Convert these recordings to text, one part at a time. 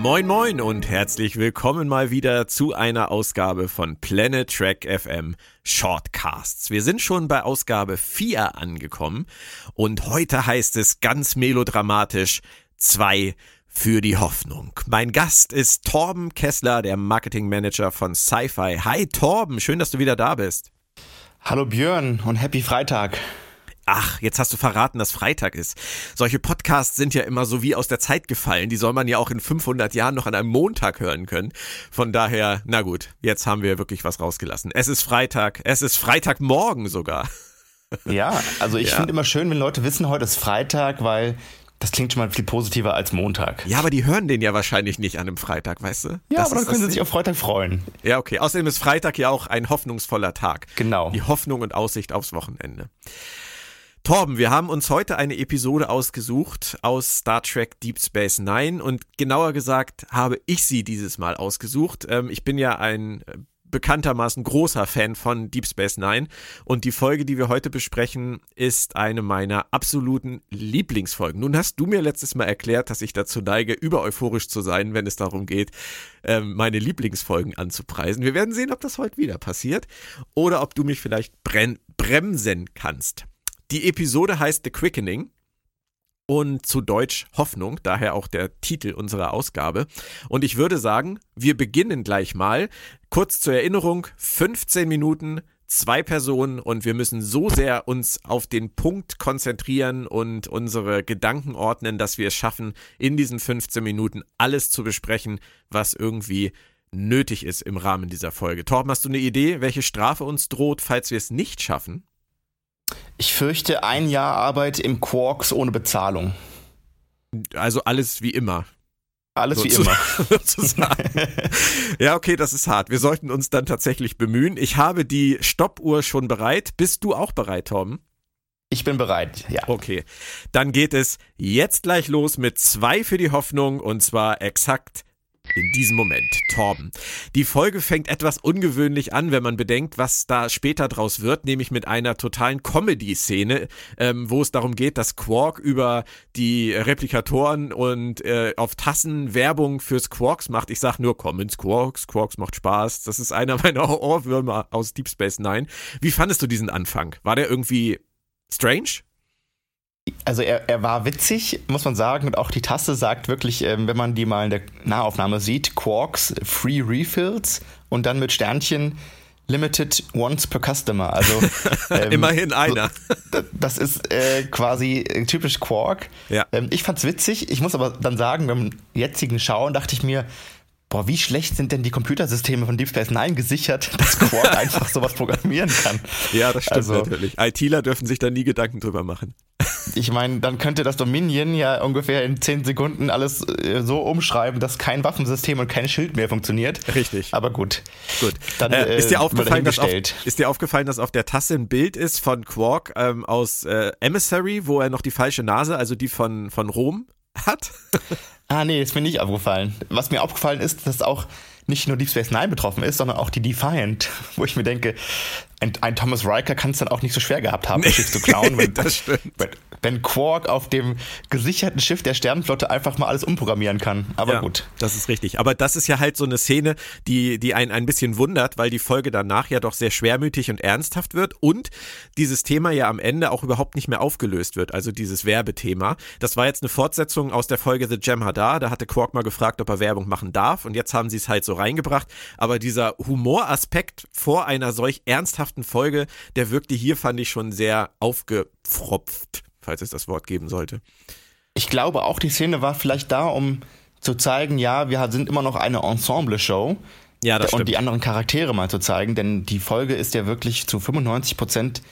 Moin moin und herzlich willkommen mal wieder zu einer Ausgabe von Planet Track FM Shortcasts. Wir sind schon bei Ausgabe 4 angekommen und heute heißt es ganz melodramatisch 2 für die Hoffnung. Mein Gast ist Torben Kessler, der Marketing Manager von Sci-Fi. Hi Torben, schön, dass du wieder da bist. Hallo Björn und happy Freitag. Ach, jetzt hast du verraten, dass Freitag ist. Solche Podcasts sind ja immer so wie aus der Zeit gefallen. Die soll man ja auch in 500 Jahren noch an einem Montag hören können. Von daher, na gut, jetzt haben wir wirklich was rausgelassen. Es ist Freitag. Es ist Freitagmorgen sogar. Ja, also ich ja. finde immer schön, wenn Leute wissen, heute ist Freitag, weil das klingt schon mal viel positiver als Montag. Ja, aber die hören den ja wahrscheinlich nicht an einem Freitag, weißt du? Ja, das aber dann können sie sich auf Freitag freuen. Ja, okay. Außerdem ist Freitag ja auch ein hoffnungsvoller Tag. Genau. Die Hoffnung und Aussicht aufs Wochenende. Torben, wir haben uns heute eine Episode ausgesucht aus Star Trek Deep Space Nine und genauer gesagt habe ich sie dieses Mal ausgesucht. Ähm, ich bin ja ein äh, bekanntermaßen großer Fan von Deep Space Nine und die Folge, die wir heute besprechen, ist eine meiner absoluten Lieblingsfolgen. Nun hast du mir letztes Mal erklärt, dass ich dazu neige, über euphorisch zu sein, wenn es darum geht, ähm, meine Lieblingsfolgen anzupreisen. Wir werden sehen, ob das heute wieder passiert oder ob du mich vielleicht bremsen kannst. Die Episode heißt The Quickening und zu Deutsch Hoffnung, daher auch der Titel unserer Ausgabe. Und ich würde sagen, wir beginnen gleich mal. Kurz zur Erinnerung, 15 Minuten, zwei Personen und wir müssen so sehr uns auf den Punkt konzentrieren und unsere Gedanken ordnen, dass wir es schaffen, in diesen 15 Minuten alles zu besprechen, was irgendwie nötig ist im Rahmen dieser Folge. Torben, hast du eine Idee, welche Strafe uns droht, falls wir es nicht schaffen? Ich fürchte ein Jahr Arbeit im Quarks ohne Bezahlung. Also alles wie immer. Alles wie immer. Sozusagen. ja, okay, das ist hart. Wir sollten uns dann tatsächlich bemühen. Ich habe die Stoppuhr schon bereit. Bist du auch bereit, Tom? Ich bin bereit, ja. Okay. Dann geht es jetzt gleich los mit zwei für die Hoffnung und zwar exakt in diesem Moment, Torben. Die Folge fängt etwas ungewöhnlich an, wenn man bedenkt, was da später draus wird, nämlich mit einer totalen Comedy-Szene, ähm, wo es darum geht, dass Quark über die Replikatoren und äh, auf Tassen Werbung fürs Quarks macht. Ich sag nur, komm ins Quarks, Quarks macht Spaß. Das ist einer meiner Ohrwürmer aus Deep Space Nine. Wie fandest du diesen Anfang? War der irgendwie strange? Also er, er war witzig, muss man sagen, und auch die Taste sagt wirklich, ähm, wenn man die mal in der Nahaufnahme sieht, Quarks, Free Refills und dann mit Sternchen Limited Once per Customer. Also ähm, immerhin einer. das ist äh, quasi äh, typisch Quark. Ja. Ähm, ich fand's witzig. Ich muss aber dann sagen, beim jetzigen Schauen dachte ich mir, boah, wie schlecht sind denn die Computersysteme von Deep Space Nine gesichert, dass Quark einfach sowas programmieren kann. Ja, das stimmt also, natürlich. ITler dürfen sich da nie Gedanken drüber machen. Ich meine, dann könnte das Dominion ja ungefähr in 10 Sekunden alles äh, so umschreiben, dass kein Waffensystem und kein Schild mehr funktioniert. Richtig. Aber gut. Gut. Dann, äh, ist, dir aufgefallen, dass auf, ist dir aufgefallen, dass auf der Tasse ein Bild ist von Quark ähm, aus äh, Emissary, wo er noch die falsche Nase, also die von, von Rom, hat? Ah, nee, ist mir nicht aufgefallen. Was mir aufgefallen ist, dass auch nicht nur Deep Space Nine betroffen ist, sondern auch die Defiant, wo ich mir denke, ein, ein Thomas Riker kann es dann auch nicht so schwer gehabt haben, Schiff zu klauen. Wenn, das stimmt. Wenn, wenn, Quark auf dem gesicherten Schiff der Sternenflotte einfach mal alles umprogrammieren kann. Aber ja, gut. Das ist richtig. Aber das ist ja halt so eine Szene, die, die einen ein bisschen wundert, weil die Folge danach ja doch sehr schwermütig und ernsthaft wird und dieses Thema ja am Ende auch überhaupt nicht mehr aufgelöst wird, also dieses Werbethema. Das war jetzt eine Fortsetzung aus der Folge The Gem Hadar. Da hatte Quark mal gefragt, ob er Werbung machen darf und jetzt haben sie es halt so reingebracht. Aber dieser Humoraspekt vor einer solch ernsthaften Folge, der wirkte hier, fand ich schon sehr aufgepfropft, falls es das Wort geben sollte. Ich glaube auch, die Szene war vielleicht da, um zu zeigen, ja, wir sind immer noch eine Ensemble-Show. Ja, das stimmt. Und die anderen Charaktere mal zu zeigen, denn die Folge ist ja wirklich zu 95 Prozent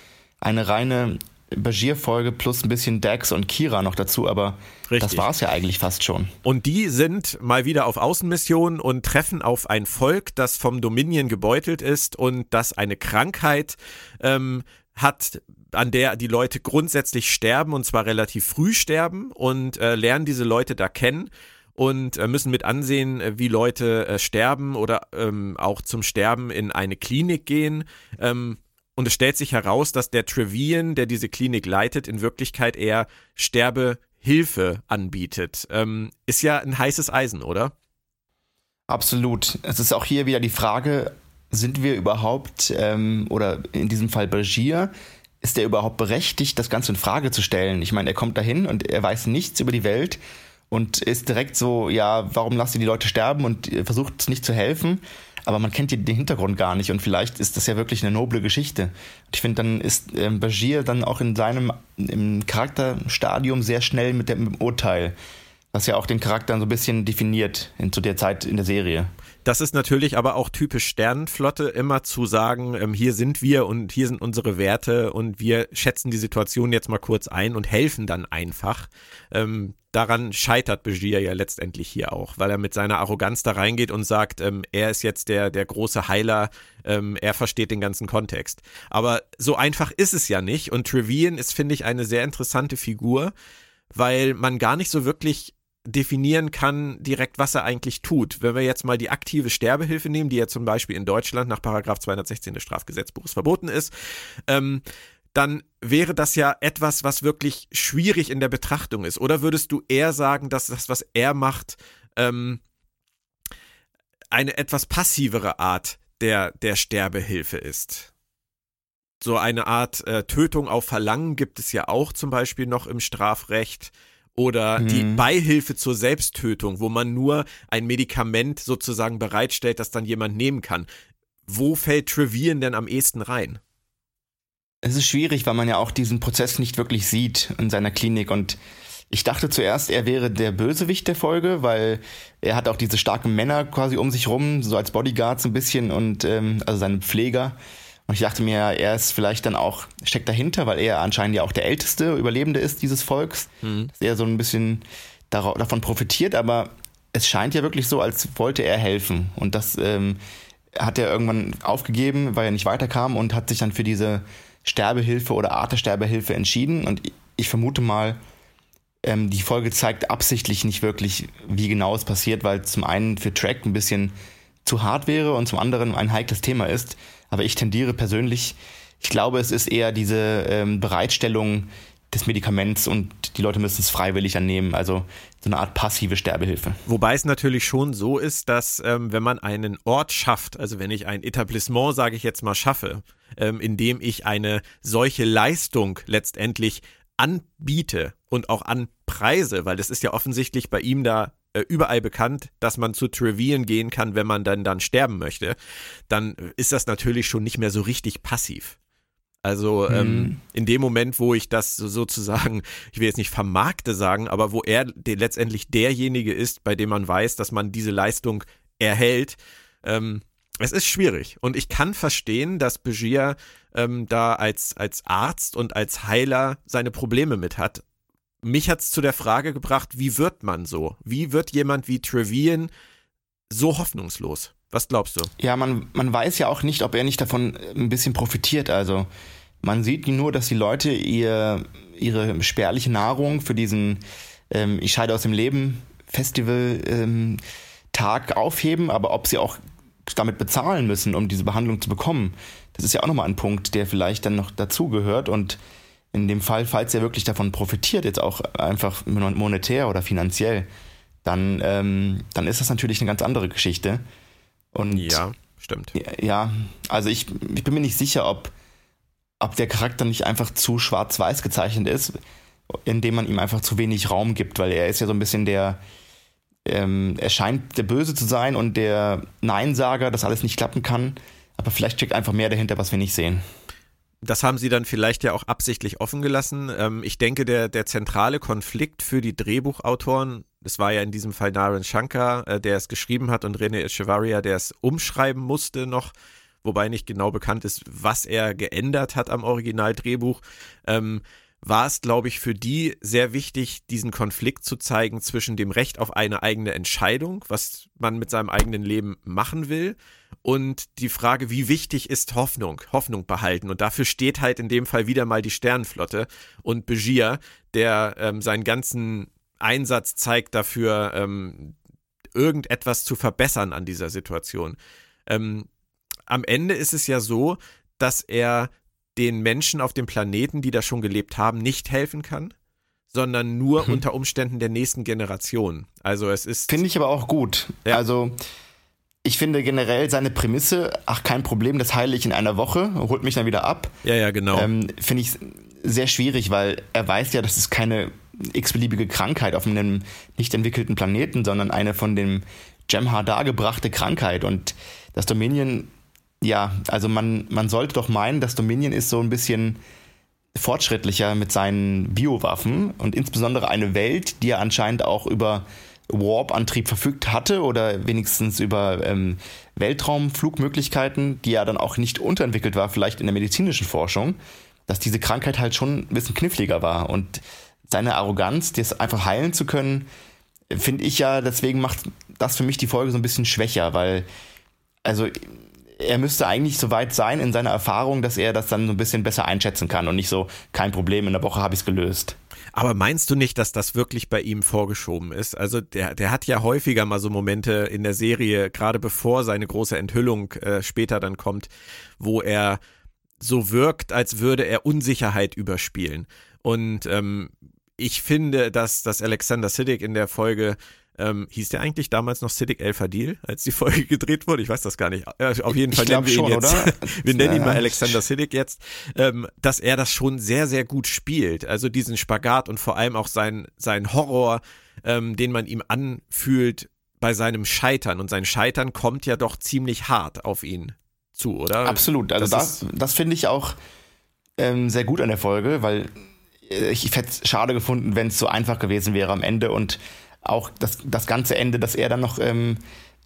eine reine Bashir-Folge plus ein bisschen Dax und Kira noch dazu, aber Richtig. das war es ja eigentlich fast schon. Und die sind mal wieder auf Außenmission und treffen auf ein Volk, das vom Dominion gebeutelt ist und das eine Krankheit ähm, hat, an der die Leute grundsätzlich sterben und zwar relativ früh sterben und äh, lernen diese Leute da kennen und äh, müssen mit ansehen, äh, wie Leute äh, sterben oder ähm, auch zum Sterben in eine Klinik gehen. Ähm, und es stellt sich heraus, dass der Trevian, der diese Klinik leitet, in Wirklichkeit eher Sterbehilfe anbietet. Ähm, ist ja ein heißes Eisen, oder? Absolut. Es ist auch hier wieder die Frage, sind wir überhaupt, ähm, oder in diesem Fall Bashir, ist er überhaupt berechtigt, das Ganze in Frage zu stellen? Ich meine, er kommt dahin und er weiß nichts über die Welt und ist direkt so, ja, warum lasst ihr die Leute sterben und versucht nicht zu helfen? Aber man kennt den Hintergrund gar nicht und vielleicht ist das ja wirklich eine noble Geschichte. Ich finde, dann ist ähm, Bashir dann auch in seinem Charakterstadium sehr schnell mit dem Urteil was ja auch den Charakter so ein bisschen definiert in, zu der Zeit in der Serie. Das ist natürlich aber auch typisch Sternenflotte, immer zu sagen, ähm, hier sind wir und hier sind unsere Werte und wir schätzen die Situation jetzt mal kurz ein und helfen dann einfach. Ähm, daran scheitert Begier ja letztendlich hier auch, weil er mit seiner Arroganz da reingeht und sagt, ähm, er ist jetzt der, der große Heiler, ähm, er versteht den ganzen Kontext. Aber so einfach ist es ja nicht und Trevian ist, finde ich, eine sehr interessante Figur, weil man gar nicht so wirklich definieren kann direkt, was er eigentlich tut. Wenn wir jetzt mal die aktive Sterbehilfe nehmen, die ja zum Beispiel in Deutschland nach Paragraph 216 des Strafgesetzbuches verboten ist, ähm, dann wäre das ja etwas, was wirklich schwierig in der Betrachtung ist. Oder würdest du eher sagen, dass das, was er macht, ähm, eine etwas passivere Art der, der Sterbehilfe ist? So eine Art äh, Tötung auf Verlangen gibt es ja auch zum Beispiel noch im Strafrecht oder die mhm. Beihilfe zur Selbsttötung, wo man nur ein Medikament sozusagen bereitstellt, das dann jemand nehmen kann. Wo fällt Trevian denn am ehesten rein? Es ist schwierig, weil man ja auch diesen Prozess nicht wirklich sieht in seiner Klinik und ich dachte zuerst, er wäre der Bösewicht der Folge, weil er hat auch diese starken Männer quasi um sich rum, so als Bodyguards ein bisschen und ähm, also seine Pfleger. Und ich dachte mir, er ist vielleicht dann auch, steckt dahinter, weil er anscheinend ja auch der älteste Überlebende ist dieses Volks, mhm. dass er so ein bisschen davon profitiert, aber es scheint ja wirklich so, als wollte er helfen. Und das ähm, hat er irgendwann aufgegeben, weil er nicht weiterkam und hat sich dann für diese Sterbehilfe oder Art der Sterbehilfe entschieden. Und ich vermute mal, ähm, die Folge zeigt absichtlich nicht wirklich, wie genau es passiert, weil zum einen für Track ein bisschen zu hart wäre und zum anderen ein heikles Thema ist. Aber ich tendiere persönlich, ich glaube, es ist eher diese ähm, Bereitstellung des Medikaments und die Leute müssen es freiwillig annehmen, also so eine Art passive Sterbehilfe. Wobei es natürlich schon so ist, dass ähm, wenn man einen Ort schafft, also wenn ich ein Etablissement, sage ich jetzt mal, schaffe, ähm, in dem ich eine solche Leistung letztendlich anbiete und auch anpreise, weil das ist ja offensichtlich bei ihm da äh, überall bekannt, dass man zu Trevian gehen kann, wenn man dann dann sterben möchte, dann ist das natürlich schon nicht mehr so richtig passiv. Also ähm, hm. in dem Moment, wo ich das sozusagen, ich will jetzt nicht vermarkte sagen, aber wo er letztendlich derjenige ist, bei dem man weiß, dass man diese Leistung erhält, ähm, es ist schwierig. Und ich kann verstehen, dass Begier ähm, da als, als Arzt und als Heiler seine Probleme mit hat mich hat es zu der Frage gebracht, wie wird man so? Wie wird jemand wie Trevian so hoffnungslos? Was glaubst du? Ja, man, man weiß ja auch nicht, ob er nicht davon ein bisschen profitiert. Also man sieht nur, dass die Leute ihr, ihre spärliche Nahrung für diesen ähm, Ich scheide aus dem Leben Festival ähm, Tag aufheben, aber ob sie auch damit bezahlen müssen, um diese Behandlung zu bekommen, das ist ja auch nochmal ein Punkt, der vielleicht dann noch dazugehört und in dem Fall, falls er wirklich davon profitiert, jetzt auch einfach monetär oder finanziell, dann, ähm, dann ist das natürlich eine ganz andere Geschichte. Und ja, stimmt. Ja, also ich, ich bin mir nicht sicher, ob, ob der Charakter nicht einfach zu schwarz-weiß gezeichnet ist, indem man ihm einfach zu wenig Raum gibt, weil er ist ja so ein bisschen der, ähm, er scheint der Böse zu sein und der Neinsager, dass alles nicht klappen kann, aber vielleicht steckt einfach mehr dahinter, was wir nicht sehen. Das haben sie dann vielleicht ja auch absichtlich offen gelassen. Ähm, ich denke, der, der zentrale Konflikt für die Drehbuchautoren, das war ja in diesem Fall Naren Shankar, äh, der es geschrieben hat, und René Echevarria, der es umschreiben musste noch, wobei nicht genau bekannt ist, was er geändert hat am Originaldrehbuch. Ähm, war es, glaube ich, für die sehr wichtig, diesen Konflikt zu zeigen zwischen dem Recht auf eine eigene Entscheidung, was man mit seinem eigenen Leben machen will, und die Frage, wie wichtig ist Hoffnung, Hoffnung behalten. Und dafür steht halt in dem Fall wieder mal die Sternenflotte und Begier, der ähm, seinen ganzen Einsatz zeigt dafür, ähm, irgendetwas zu verbessern an dieser Situation. Ähm, am Ende ist es ja so, dass er den Menschen auf dem Planeten, die da schon gelebt haben, nicht helfen kann, sondern nur mhm. unter Umständen der nächsten Generation. Also es ist. Finde ich aber auch gut. Ja. Also ich finde generell seine Prämisse, ach kein Problem, das heile ich in einer Woche, holt mich dann wieder ab. Ja, ja, genau. Ähm, finde ich sehr schwierig, weil er weiß ja, das ist keine x-beliebige Krankheit auf einem nicht entwickelten Planeten, sondern eine von dem Jem'Har dargebrachte Krankheit. Und das Dominion, ja, also man, man sollte doch meinen, das Dominion ist so ein bisschen fortschrittlicher mit seinen Biowaffen und insbesondere eine Welt, die ja anscheinend auch über Warp-Antrieb verfügt hatte oder wenigstens über ähm, Weltraumflugmöglichkeiten, die ja dann auch nicht unterentwickelt war, vielleicht in der medizinischen Forschung, dass diese Krankheit halt schon ein bisschen kniffliger war. Und seine Arroganz, das einfach heilen zu können, finde ich ja, deswegen macht das für mich die Folge so ein bisschen schwächer, weil, also, er müsste eigentlich so weit sein in seiner Erfahrung, dass er das dann so ein bisschen besser einschätzen kann und nicht so, kein Problem, in der Woche habe ich es gelöst. Aber meinst du nicht, dass das wirklich bei ihm vorgeschoben ist? Also der, der hat ja häufiger mal so Momente in der Serie, gerade bevor seine große Enthüllung äh, später dann kommt, wo er so wirkt, als würde er Unsicherheit überspielen. Und ähm, ich finde, dass, dass Alexander Siddig in der Folge ähm, hieß der eigentlich damals noch Siddiq El Fadil, als die Folge gedreht wurde? Ich weiß das gar nicht. Äh, auf jeden Fall nennen wir ihn schon, jetzt. wir nennen ihn mal Alexander Siddiq jetzt, ähm, dass er das schon sehr, sehr gut spielt. Also diesen Spagat und vor allem auch sein, sein Horror, ähm, den man ihm anfühlt bei seinem Scheitern. Und sein Scheitern kommt ja doch ziemlich hart auf ihn zu, oder? Absolut. Also das, das, das finde ich auch ähm, sehr gut an der Folge, weil äh, ich hätte es schade gefunden, wenn es so einfach gewesen wäre am Ende und auch das, das ganze Ende, dass er dann noch ähm,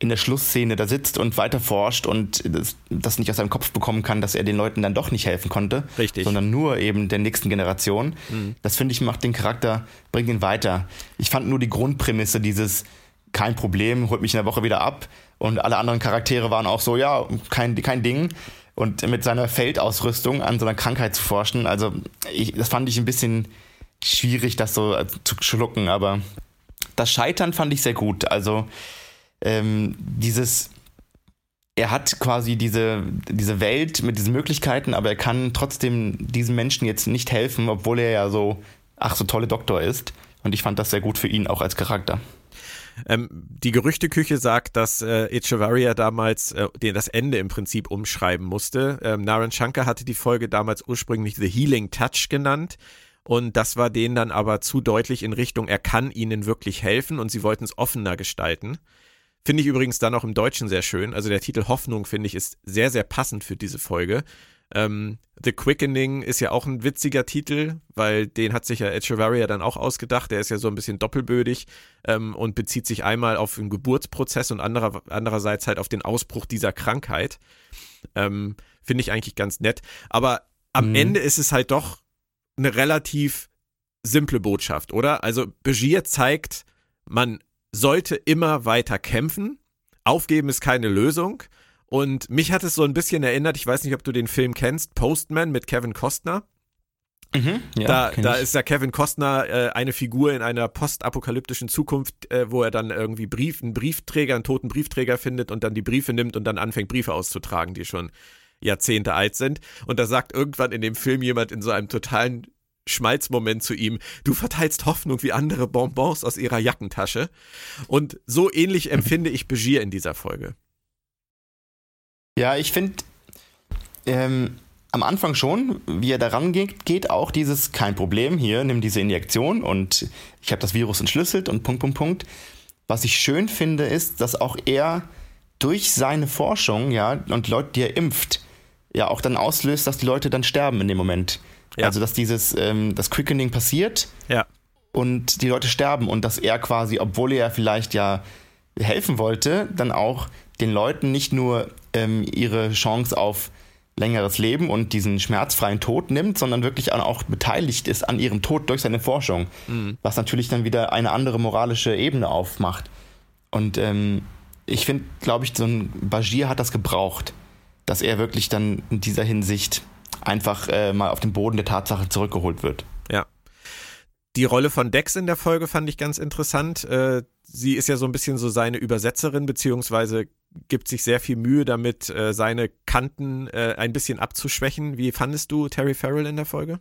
in der Schlussszene da sitzt und weiter forscht und das, das, nicht aus seinem Kopf bekommen kann, dass er den Leuten dann doch nicht helfen konnte, Richtig. sondern nur eben der nächsten Generation. Mhm. Das finde ich macht den Charakter, bringt ihn weiter. Ich fand nur die Grundprämisse dieses kein Problem, holt mich in der Woche wieder ab und alle anderen Charaktere waren auch so, ja, kein, kein Ding. Und mit seiner Feldausrüstung an so einer Krankheit zu forschen, also ich, das fand ich ein bisschen schwierig, das so zu schlucken, aber das Scheitern fand ich sehr gut. Also ähm, dieses, er hat quasi diese, diese Welt mit diesen Möglichkeiten, aber er kann trotzdem diesen Menschen jetzt nicht helfen, obwohl er ja so, ach, so tolle Doktor ist. Und ich fand das sehr gut für ihn auch als Charakter. Ähm, die Gerüchteküche sagt, dass äh, Echevarria damals äh, das Ende im Prinzip umschreiben musste. Ähm, Naren Shankar hatte die Folge damals ursprünglich The Healing Touch genannt. Und das war denen dann aber zu deutlich in Richtung, er kann ihnen wirklich helfen und sie wollten es offener gestalten. Finde ich übrigens dann auch im Deutschen sehr schön. Also der Titel Hoffnung, finde ich, ist sehr, sehr passend für diese Folge. Ähm, The Quickening ist ja auch ein witziger Titel, weil den hat sich ja Echevarria dann auch ausgedacht. Der ist ja so ein bisschen doppelbödig ähm, und bezieht sich einmal auf den Geburtsprozess und anderer, andererseits halt auf den Ausbruch dieser Krankheit. Ähm, Finde ich eigentlich ganz nett. Aber am mhm. Ende ist es halt doch eine relativ simple Botschaft, oder? Also Begier zeigt, man sollte immer weiter kämpfen. Aufgeben ist keine Lösung. Und mich hat es so ein bisschen erinnert, ich weiß nicht, ob du den Film kennst, Postman mit Kevin Costner. Mhm, ja, da, da ist ja Kevin Costner äh, eine Figur in einer postapokalyptischen Zukunft, äh, wo er dann irgendwie Brief, einen Briefträger, einen toten Briefträger findet und dann die Briefe nimmt und dann anfängt, Briefe auszutragen, die schon Jahrzehnte alt sind. Und da sagt irgendwann in dem Film jemand in so einem totalen Schmalzmoment zu ihm, du verteilst Hoffnung wie andere Bonbons aus ihrer Jackentasche. Und so ähnlich empfinde ich Begier in dieser Folge. Ja, ich finde ähm, am Anfang schon, wie er daran geht, geht auch dieses kein Problem hier, nimm diese Injektion und ich habe das Virus entschlüsselt und Punkt, Punkt, Punkt. Was ich schön finde, ist, dass auch er durch seine Forschung, ja, und Leute, die er impft, ja auch dann auslöst, dass die Leute dann sterben in dem Moment. Ja. Also dass dieses ähm, das Quickening passiert ja. und die Leute sterben und dass er quasi, obwohl er vielleicht ja helfen wollte, dann auch den Leuten nicht nur ähm, ihre Chance auf längeres Leben und diesen schmerzfreien Tod nimmt, sondern wirklich auch beteiligt ist an ihrem Tod durch seine Forschung, mhm. was natürlich dann wieder eine andere moralische Ebene aufmacht. Und ähm, ich finde, glaube ich, so ein Bajir hat das gebraucht, dass er wirklich dann in dieser Hinsicht einfach äh, mal auf den Boden der Tatsache zurückgeholt wird. Ja. Die Rolle von Dex in der Folge fand ich ganz interessant. Äh, sie ist ja so ein bisschen so seine Übersetzerin, beziehungsweise gibt sich sehr viel Mühe damit, äh, seine Kanten äh, ein bisschen abzuschwächen. Wie fandest du Terry Farrell in der Folge?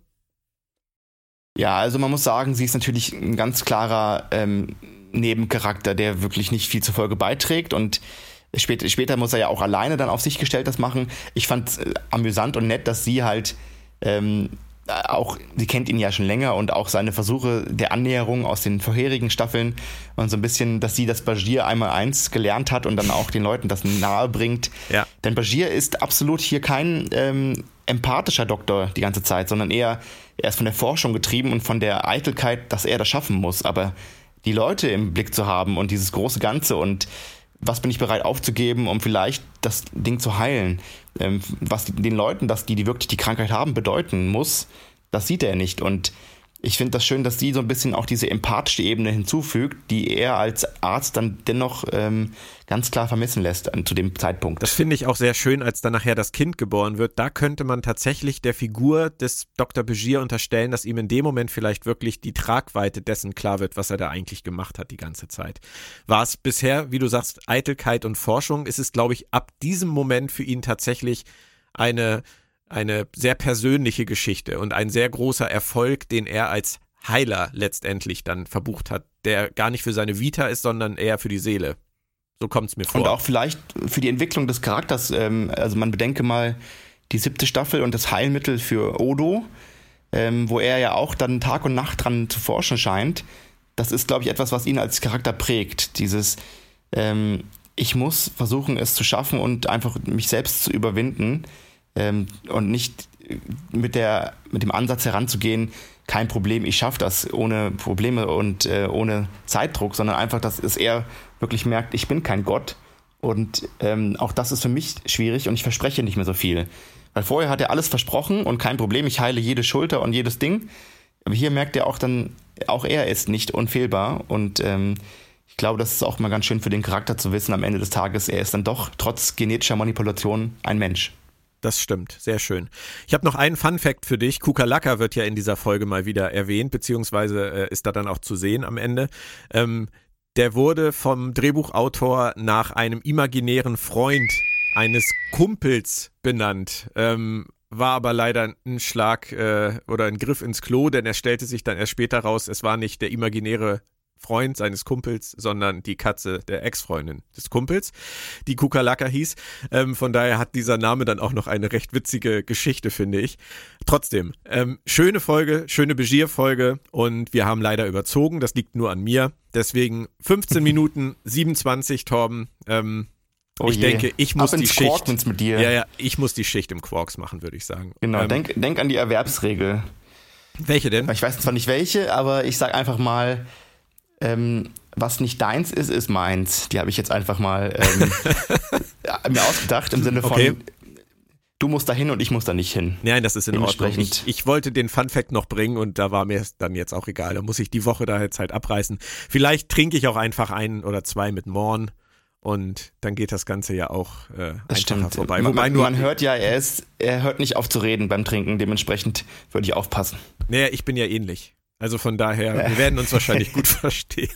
Ja, also man muss sagen, sie ist natürlich ein ganz klarer ähm, Nebencharakter, der wirklich nicht viel zur Folge beiträgt und Später, später muss er ja auch alleine dann auf sich gestellt das machen. Ich fand es äh, amüsant und nett, dass sie halt ähm, auch, sie kennt ihn ja schon länger und auch seine Versuche der Annäherung aus den vorherigen Staffeln und so ein bisschen, dass sie das Bajir einmal eins gelernt hat und dann auch den Leuten das nahe bringt. Ja. Denn Bajir ist absolut hier kein ähm, empathischer Doktor die ganze Zeit, sondern eher, er ist von der Forschung getrieben und von der Eitelkeit, dass er das schaffen muss. Aber die Leute im Blick zu haben und dieses große Ganze und was bin ich bereit aufzugeben, um vielleicht das Ding zu heilen, ähm, was den Leuten, dass die, die wirklich die Krankheit haben, bedeuten muss, das sieht er nicht. Und ich finde das schön, dass sie so ein bisschen auch diese empathische Ebene hinzufügt, die er als Arzt dann dennoch ähm, ganz klar vermissen lässt an, zu dem Zeitpunkt. Das finde ich auch sehr schön, als dann nachher das Kind geboren wird. Da könnte man tatsächlich der Figur des Dr. Begier unterstellen, dass ihm in dem Moment vielleicht wirklich die Tragweite dessen klar wird, was er da eigentlich gemacht hat die ganze Zeit. War es bisher, wie du sagst, Eitelkeit und Forschung, ist es, glaube ich, ab diesem Moment für ihn tatsächlich eine eine sehr persönliche Geschichte und ein sehr großer Erfolg, den er als Heiler letztendlich dann verbucht hat, der gar nicht für seine Vita ist, sondern eher für die Seele. So kommt es mir vor. Und auch vielleicht für die Entwicklung des Charakters. Ähm, also man bedenke mal die siebte Staffel und das Heilmittel für Odo, ähm, wo er ja auch dann Tag und Nacht dran zu forschen scheint. Das ist, glaube ich, etwas, was ihn als Charakter prägt. Dieses, ähm, ich muss versuchen, es zu schaffen und einfach mich selbst zu überwinden ähm, und nicht mit, der, mit dem Ansatz heranzugehen, kein Problem, ich schaffe das ohne Probleme und äh, ohne Zeitdruck, sondern einfach, dass es er wirklich merkt, ich bin kein Gott. Und ähm, auch das ist für mich schwierig und ich verspreche nicht mehr so viel. Weil vorher hat er alles versprochen und kein Problem, ich heile jede Schulter und jedes Ding. Aber hier merkt er auch dann, auch er ist nicht unfehlbar. Und ähm, ich glaube, das ist auch mal ganz schön für den Charakter zu wissen, am Ende des Tages, er ist dann doch trotz genetischer Manipulation ein Mensch. Das stimmt, sehr schön. Ich habe noch einen Fun Fact für dich. Kukalaka wird ja in dieser Folge mal wieder erwähnt, beziehungsweise äh, ist da dann auch zu sehen am Ende. Ähm, der wurde vom Drehbuchautor nach einem imaginären Freund eines Kumpels benannt. Ähm, war aber leider ein Schlag äh, oder ein Griff ins Klo, denn er stellte sich dann erst später raus, es war nicht der imaginäre Freund seines Kumpels, sondern die Katze der Ex-Freundin des Kumpels, die Kukalaka hieß. Ähm, von daher hat dieser Name dann auch noch eine recht witzige Geschichte, finde ich. Trotzdem, ähm, schöne Folge, schöne Begier-Folge und wir haben leider überzogen. Das liegt nur an mir. Deswegen 15 Minuten 27, Torben. Ähm, Oh ich je. denke, ich muss die Schicht. mit dir. Ja, ja, ich muss die Schicht im Quarks machen, würde ich sagen. Genau, ähm, denk, denk an die Erwerbsregel. Welche denn? Ich weiß zwar nicht welche, aber ich sag einfach mal, ähm, was nicht deins ist, ist meins. Die habe ich jetzt einfach mal ähm, mir ausgedacht im Sinne von, okay. du musst da hin und ich muss da nicht hin. Nein, das ist in Ordnung. Ich, ich, wollte den Fun Fact noch bringen und da war mir dann jetzt auch egal. Da muss ich die Woche da jetzt halt abreißen. Vielleicht trinke ich auch einfach ein oder zwei mit Morn. Und dann geht das Ganze ja auch äh, das stimmt. vorbei. Wobei man, man hört ja, er ist, er hört nicht auf zu reden beim Trinken. Dementsprechend würde ich aufpassen. Naja, ich bin ja ähnlich. Also von daher, wir werden uns wahrscheinlich gut verstehen.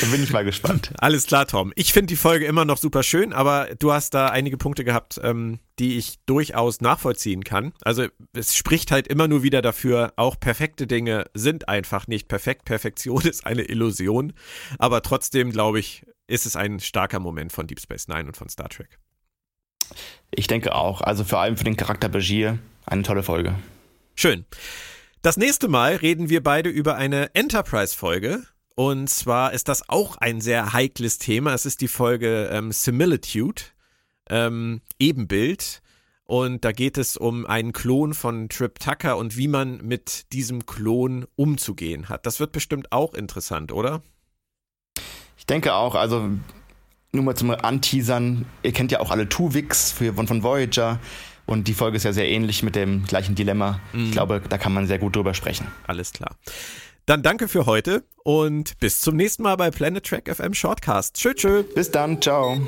Dann bin ich mal gespannt. Alles klar, Tom. Ich finde die Folge immer noch super schön, aber du hast da einige Punkte gehabt, ähm, die ich durchaus nachvollziehen kann. Also es spricht halt immer nur wieder dafür, auch perfekte Dinge sind einfach nicht perfekt. Perfektion ist eine Illusion. Aber trotzdem, glaube ich, ist es ein starker Moment von Deep Space Nine und von Star Trek. Ich denke auch. Also vor allem für den Charakter Bajir eine tolle Folge. Schön. Das nächste Mal reden wir beide über eine Enterprise-Folge. Und zwar ist das auch ein sehr heikles Thema. Es ist die Folge ähm, Similitude, ähm, Ebenbild. Und da geht es um einen Klon von Trip Tucker und wie man mit diesem Klon umzugehen hat. Das wird bestimmt auch interessant, oder? Ich denke auch. Also nur mal zum Anteasern. Ihr kennt ja auch alle Tuvix von, von Voyager. Und die Folge ist ja sehr ähnlich mit dem gleichen Dilemma. Mhm. Ich glaube, da kann man sehr gut drüber sprechen. Alles klar. Dann danke für heute und bis zum nächsten Mal bei Planet Track FM Shortcast. Tschö, tschö. Bis dann. Ciao.